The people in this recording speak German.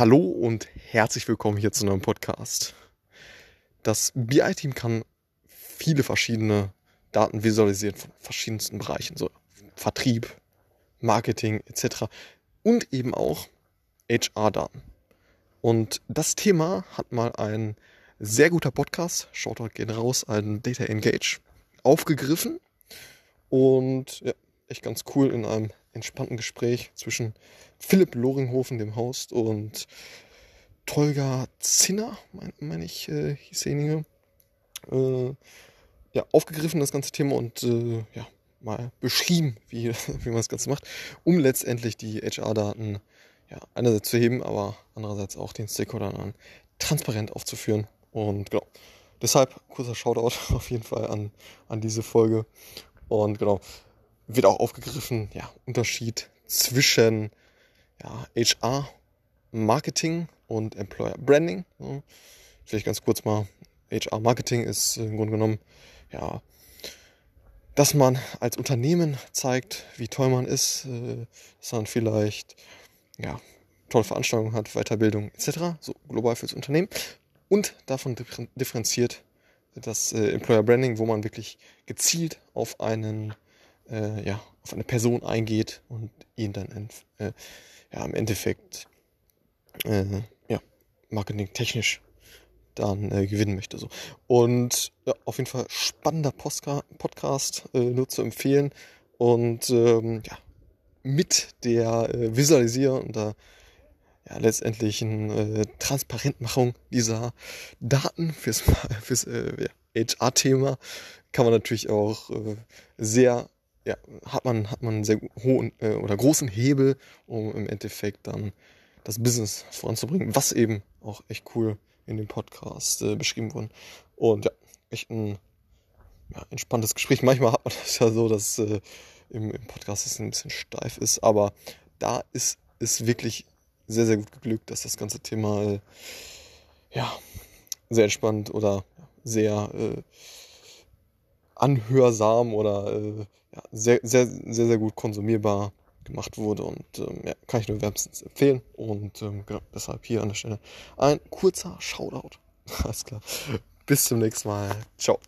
Hallo und herzlich willkommen hier zu einem Podcast. Das BI-Team kann viele verschiedene Daten visualisieren von verschiedensten Bereichen, so Vertrieb, Marketing etc. und eben auch HR-Daten. Und das Thema hat mal ein sehr guter Podcast, Shoutout gehen raus, ein Data Engage, aufgegriffen und ja, echt ganz cool in einem entspannten Gespräch zwischen Philipp Loringhofen, dem Host, und Tolga Zinner, meine mein ich, äh, hieß derjenige, äh, ja, aufgegriffen, das ganze Thema und äh, ja, mal beschrieben, wie, wie man das Ganze macht, um letztendlich die HR-Daten ja, einerseits zu heben, aber andererseits auch den Stakeholdern transparent aufzuführen. Und genau, deshalb kurzer Shoutout auf jeden Fall an, an diese Folge. Und genau, wird auch aufgegriffen, ja, Unterschied zwischen ja, HR, Marketing und Employer Branding. Ja. Vielleicht ganz kurz mal, HR Marketing ist im Grunde genommen, ja, dass man als Unternehmen zeigt, wie toll man ist, äh, dass man vielleicht, ja, tolle Veranstaltungen hat, Weiterbildung etc., so global fürs Unternehmen. Und davon differenziert das äh, Employer Branding, wo man wirklich gezielt auf einen äh, ja, auf eine Person eingeht und ihn dann äh, ja, im Endeffekt äh, ja, marketingtechnisch dann äh, gewinnen möchte. So. Und ja, auf jeden Fall spannender Postka Podcast, äh, nur zu empfehlen. Und ähm, ja, mit der äh, Visualisierung und der ja, letztendlichen äh, Transparentmachung dieser Daten fürs, fürs äh, HR-Thema kann man natürlich auch äh, sehr ja, hat man, hat man einen sehr hohen äh, oder großen Hebel, um im Endeffekt dann das Business voranzubringen, was eben auch echt cool in dem Podcast äh, beschrieben wurde. Und ja, echt ein ja, entspanntes Gespräch. Manchmal hat man das ja so, dass äh, im, im, Podcast es ein bisschen steif ist, aber da ist es wirklich sehr, sehr gut geglückt, dass das ganze Thema äh, ja, sehr entspannt oder sehr äh, anhörsam oder äh, ja, sehr, sehr, sehr, sehr gut konsumierbar gemacht wurde und ähm, ja, kann ich nur wärmstens empfehlen. Und ähm, genau, deshalb hier an der Stelle ein kurzer Shoutout. Alles klar. Bis zum nächsten Mal. Ciao.